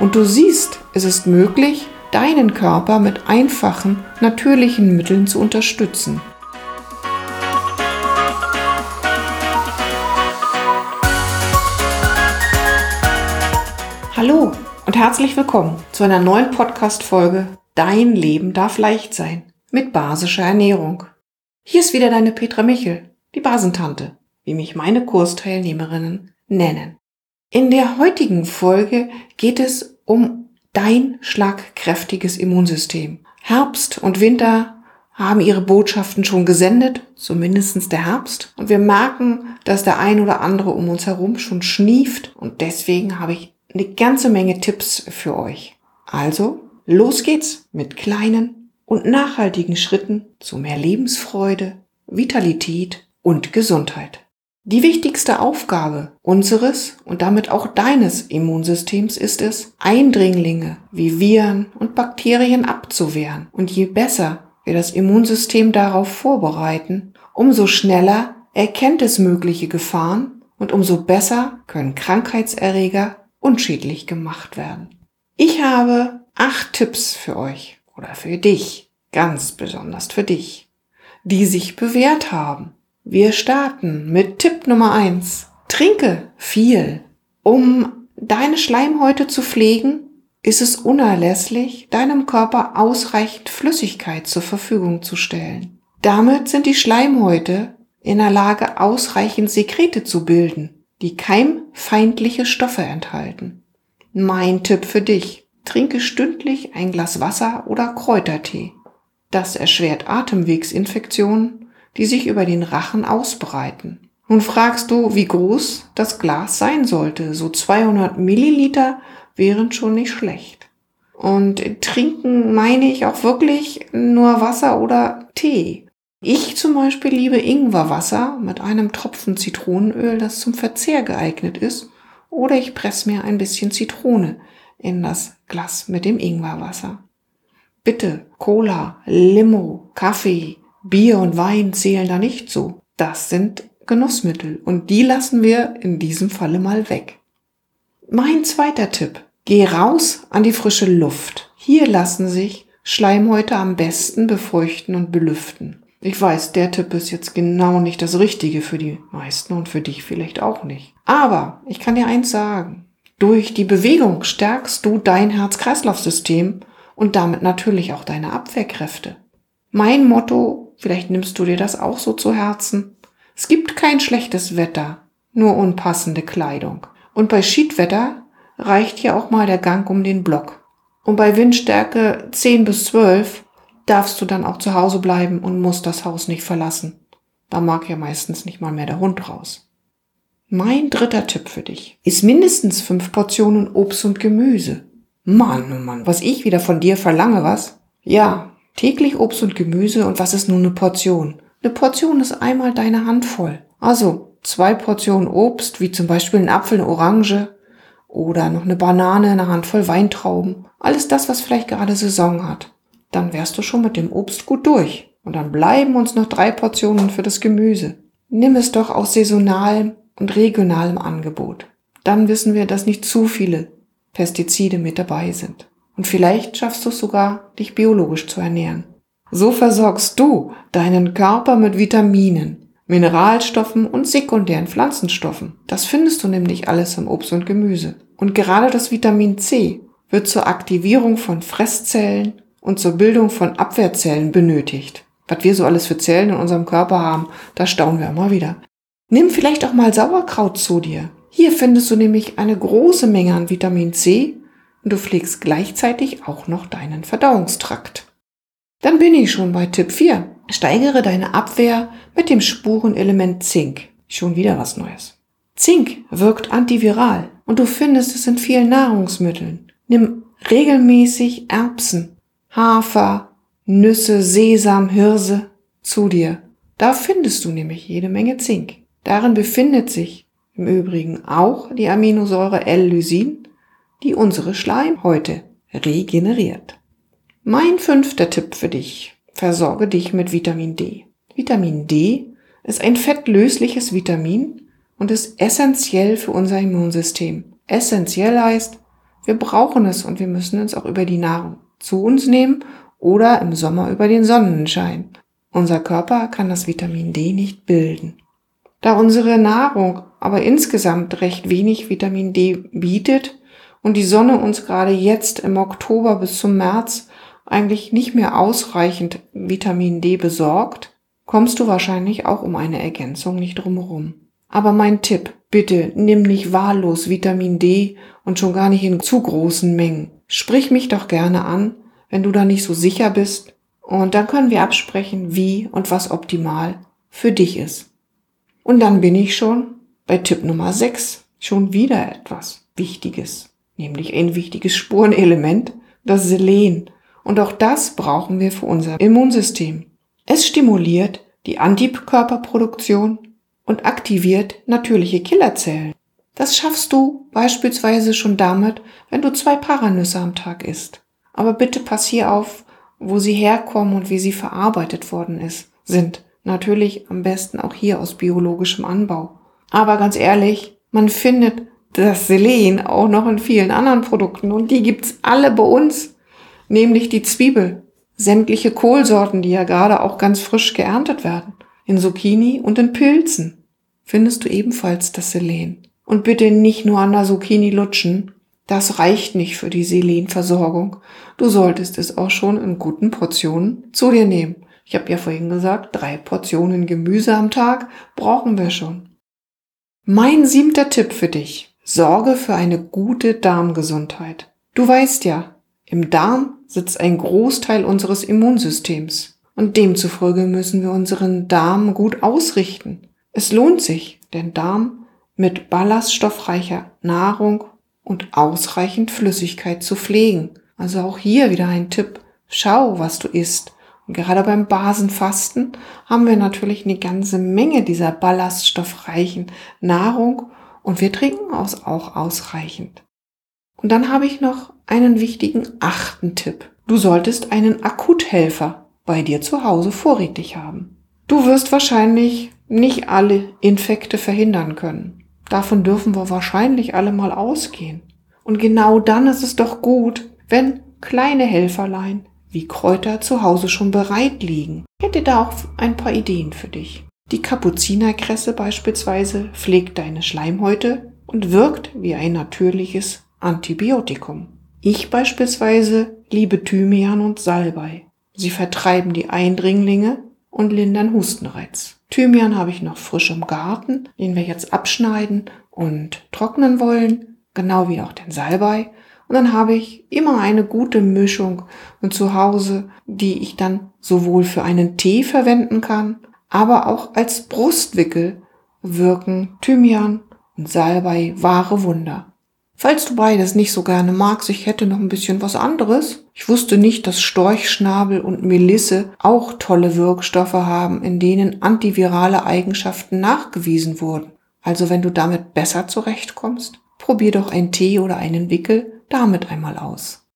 Und du siehst, es ist möglich, deinen Körper mit einfachen, natürlichen Mitteln zu unterstützen. Hallo und herzlich willkommen zu einer neuen Podcast-Folge Dein Leben darf leicht sein mit basischer Ernährung. Hier ist wieder deine Petra Michel, die Basentante, wie mich meine Kursteilnehmerinnen nennen. In der heutigen Folge geht es um dein schlagkräftiges Immunsystem. Herbst und Winter haben ihre Botschaften schon gesendet, zumindest der Herbst. Und wir merken, dass der ein oder andere um uns herum schon schnieft. Und deswegen habe ich eine ganze Menge Tipps für euch. Also, los geht's mit kleinen und nachhaltigen Schritten zu mehr Lebensfreude, Vitalität und Gesundheit. Die wichtigste Aufgabe unseres und damit auch deines Immunsystems ist es, Eindringlinge wie Viren und Bakterien abzuwehren. Und je besser wir das Immunsystem darauf vorbereiten, umso schneller erkennt es mögliche Gefahren und umso besser können Krankheitserreger unschädlich gemacht werden. Ich habe acht Tipps für euch oder für dich, ganz besonders für dich, die sich bewährt haben wir starten mit Tipp Nummer eins: Trinke viel. Um deine Schleimhäute zu pflegen, ist es unerlässlich, deinem Körper ausreichend Flüssigkeit zur Verfügung zu stellen. Damit sind die Schleimhäute in der Lage, ausreichend Sekrete zu bilden, die keimfeindliche Stoffe enthalten. Mein Tipp für dich. Trinke stündlich ein Glas Wasser oder Kräutertee. Das erschwert Atemwegsinfektionen die sich über den Rachen ausbreiten. Nun fragst du, wie groß das Glas sein sollte. So 200 Milliliter wären schon nicht schlecht. Und trinken meine ich auch wirklich nur Wasser oder Tee. Ich zum Beispiel liebe Ingwerwasser mit einem Tropfen Zitronenöl, das zum Verzehr geeignet ist. Oder ich presse mir ein bisschen Zitrone in das Glas mit dem Ingwerwasser. Bitte Cola, Limo, Kaffee, Bier und Wein zählen da nicht zu. Das sind Genussmittel und die lassen wir in diesem Falle mal weg. Mein zweiter Tipp. Geh raus an die frische Luft. Hier lassen sich Schleimhäute am besten befeuchten und belüften. Ich weiß, der Tipp ist jetzt genau nicht das Richtige für die meisten und für dich vielleicht auch nicht. Aber ich kann dir eins sagen. Durch die Bewegung stärkst du dein Herz-Kreislauf-System und damit natürlich auch deine Abwehrkräfte. Mein Motto Vielleicht nimmst du dir das auch so zu Herzen. Es gibt kein schlechtes Wetter, nur unpassende Kleidung. Und bei Schiedwetter reicht hier auch mal der Gang um den Block. Und bei Windstärke 10 bis 12 darfst du dann auch zu Hause bleiben und musst das Haus nicht verlassen. Da mag ja meistens nicht mal mehr der Hund raus. Mein dritter Tipp für dich ist mindestens fünf Portionen Obst und Gemüse. Mann, oh Mann, was ich wieder von dir verlange, was? Ja, Täglich Obst und Gemüse und was ist nun eine Portion? Eine Portion ist einmal deine Handvoll. Also zwei Portionen Obst, wie zum Beispiel ein Apfel, eine Orange oder noch eine Banane, eine Handvoll Weintrauben. Alles das, was vielleicht gerade Saison hat. Dann wärst du schon mit dem Obst gut durch. Und dann bleiben uns noch drei Portionen für das Gemüse. Nimm es doch aus saisonalem und regionalem Angebot. Dann wissen wir, dass nicht zu viele Pestizide mit dabei sind. Und vielleicht schaffst du es sogar, dich biologisch zu ernähren. So versorgst du deinen Körper mit Vitaminen, Mineralstoffen und sekundären Pflanzenstoffen. Das findest du nämlich alles im Obst und Gemüse. Und gerade das Vitamin C wird zur Aktivierung von Fresszellen und zur Bildung von Abwehrzellen benötigt. Was wir so alles für Zellen in unserem Körper haben, da staunen wir immer wieder. Nimm vielleicht auch mal Sauerkraut zu dir. Hier findest du nämlich eine große Menge an Vitamin C und du pflegst gleichzeitig auch noch deinen Verdauungstrakt. Dann bin ich schon bei Tipp 4. Steigere deine Abwehr mit dem Spurenelement Zink. Schon wieder was Neues. Zink wirkt antiviral und du findest es in vielen Nahrungsmitteln. Nimm regelmäßig Erbsen, Hafer, Nüsse, Sesam, Hirse zu dir. Da findest du nämlich jede Menge Zink. Darin befindet sich im Übrigen auch die Aminosäure L-Lysin die unsere Schleimhäute regeneriert. Mein fünfter Tipp für dich. Versorge dich mit Vitamin D. Vitamin D ist ein fettlösliches Vitamin und ist essentiell für unser Immunsystem. Essentiell heißt, Wir brauchen es und wir müssen es auch über die Nahrung zu uns nehmen oder im Sommer über den Sonnenschein. Unser Körper kann das Vitamin D nicht bilden. Da unsere Nahrung aber insgesamt recht wenig Vitamin D bietet und die Sonne uns gerade jetzt im Oktober bis zum März eigentlich nicht mehr ausreichend Vitamin D besorgt, kommst du wahrscheinlich auch um eine Ergänzung nicht drumherum. Aber mein Tipp, bitte nimm nicht wahllos Vitamin D und schon gar nicht in zu großen Mengen. Sprich mich doch gerne an, wenn du da nicht so sicher bist, und dann können wir absprechen, wie und was optimal für dich ist. Und dann bin ich schon bei Tipp Nummer 6, schon wieder etwas Wichtiges, nämlich ein wichtiges Spurenelement, das Selen. Und auch das brauchen wir für unser Immunsystem. Es stimuliert die Antikörperproduktion und aktiviert natürliche Killerzellen. Das schaffst du beispielsweise schon damit, wenn du zwei Paranüsse am Tag isst. Aber bitte pass hier auf, wo sie herkommen und wie sie verarbeitet worden ist, sind. Natürlich am besten auch hier aus biologischem Anbau. Aber ganz ehrlich, man findet das Selen auch noch in vielen anderen Produkten und die gibt's alle bei uns, nämlich die Zwiebel, sämtliche Kohlsorten, die ja gerade auch ganz frisch geerntet werden, in Zucchini und in Pilzen findest du ebenfalls das Selen. Und bitte nicht nur an der Zucchini lutschen, das reicht nicht für die Selenversorgung. Du solltest es auch schon in guten Portionen zu dir nehmen. Ich habe ja vorhin gesagt, drei Portionen Gemüse am Tag brauchen wir schon. Mein siebter Tipp für dich. Sorge für eine gute Darmgesundheit. Du weißt ja, im Darm sitzt ein Großteil unseres Immunsystems und demzufolge müssen wir unseren Darm gut ausrichten. Es lohnt sich, den Darm mit ballaststoffreicher Nahrung und ausreichend Flüssigkeit zu pflegen. Also auch hier wieder ein Tipp. Schau, was du isst und gerade beim Basenfasten haben wir natürlich eine ganze Menge dieser ballaststoffreichen Nahrung und wir trinken auch ausreichend. Und dann habe ich noch einen wichtigen achten Tipp. Du solltest einen Akuthelfer bei dir zu Hause vorrätig haben. Du wirst wahrscheinlich nicht alle Infekte verhindern können. Davon dürfen wir wahrscheinlich alle mal ausgehen. Und genau dann ist es doch gut, wenn kleine Helferlein wie Kräuter zu Hause schon bereit liegen. Ich hätte da auch ein paar Ideen für dich. Die Kapuzinerkresse beispielsweise pflegt deine Schleimhäute und wirkt wie ein natürliches Antibiotikum. Ich beispielsweise liebe Thymian und Salbei. Sie vertreiben die Eindringlinge und lindern Hustenreiz. Thymian habe ich noch frisch im Garten, den wir jetzt abschneiden und trocknen wollen, genau wie auch den Salbei. Und dann habe ich immer eine gute Mischung zu Hause, die ich dann sowohl für einen Tee verwenden kann, aber auch als Brustwickel wirken Thymian und Salbei wahre Wunder. Falls du beides nicht so gerne magst, ich hätte noch ein bisschen was anderes. Ich wusste nicht, dass Storchschnabel und Melisse auch tolle Wirkstoffe haben, in denen antivirale Eigenschaften nachgewiesen wurden. Also wenn du damit besser zurechtkommst, probier doch einen Tee oder einen Wickel damit einmal aus.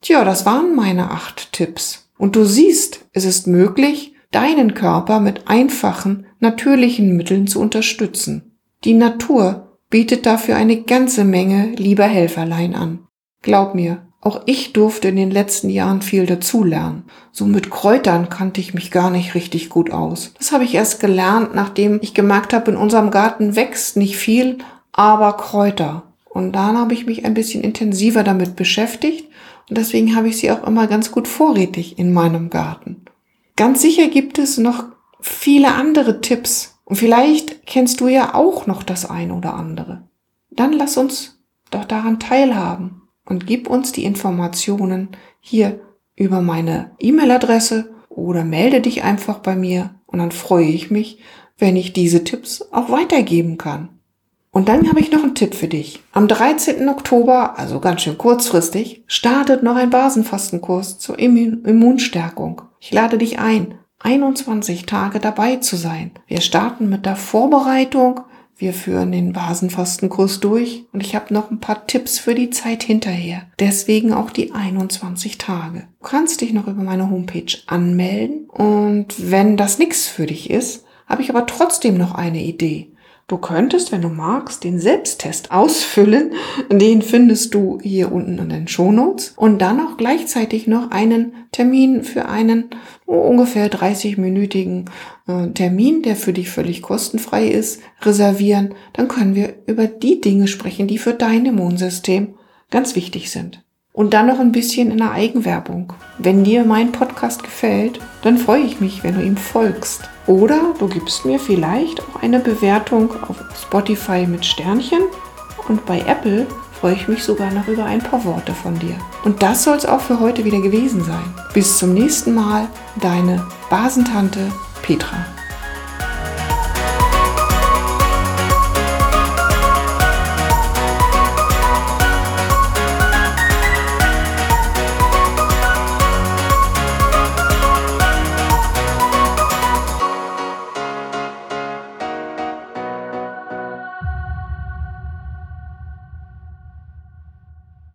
Tja, das waren meine acht Tipps. Und du siehst, es ist möglich, deinen Körper mit einfachen, natürlichen Mitteln zu unterstützen. Die Natur bietet dafür eine ganze Menge lieber Helferlein an. Glaub mir, auch ich durfte in den letzten Jahren viel dazulernen. So mit Kräutern kannte ich mich gar nicht richtig gut aus. Das habe ich erst gelernt, nachdem ich gemerkt habe, in unserem Garten wächst nicht viel, aber Kräuter. Und dann habe ich mich ein bisschen intensiver damit beschäftigt und deswegen habe ich sie auch immer ganz gut vorrätig in meinem Garten. Ganz sicher gibt es noch viele andere Tipps und vielleicht kennst du ja auch noch das eine oder andere. Dann lass uns doch daran teilhaben und gib uns die Informationen hier über meine E-Mail-Adresse oder melde dich einfach bei mir und dann freue ich mich, wenn ich diese Tipps auch weitergeben kann. Und dann habe ich noch einen Tipp für dich. Am 13. Oktober, also ganz schön kurzfristig, startet noch ein Basenfastenkurs zur Immunstärkung. Ich lade dich ein, 21 Tage dabei zu sein. Wir starten mit der Vorbereitung. Wir führen den Basenfastenkurs durch und ich habe noch ein paar Tipps für die Zeit hinterher. Deswegen auch die 21 Tage. Du kannst dich noch über meine Homepage anmelden und wenn das nichts für dich ist, habe ich aber trotzdem noch eine Idee. Du könntest, wenn du magst, den Selbsttest ausfüllen. Den findest du hier unten in den Shownotes. Und dann auch gleichzeitig noch einen Termin für einen ungefähr 30-minütigen äh, Termin, der für dich völlig kostenfrei ist, reservieren. Dann können wir über die Dinge sprechen, die für dein Immunsystem ganz wichtig sind. Und dann noch ein bisschen in der Eigenwerbung. Wenn dir mein Podcast gefällt, dann freue ich mich, wenn du ihm folgst. Oder du gibst mir vielleicht auch eine Bewertung auf Spotify mit Sternchen. Und bei Apple freue ich mich sogar noch über ein paar Worte von dir. Und das soll es auch für heute wieder gewesen sein. Bis zum nächsten Mal, deine Basentante Petra.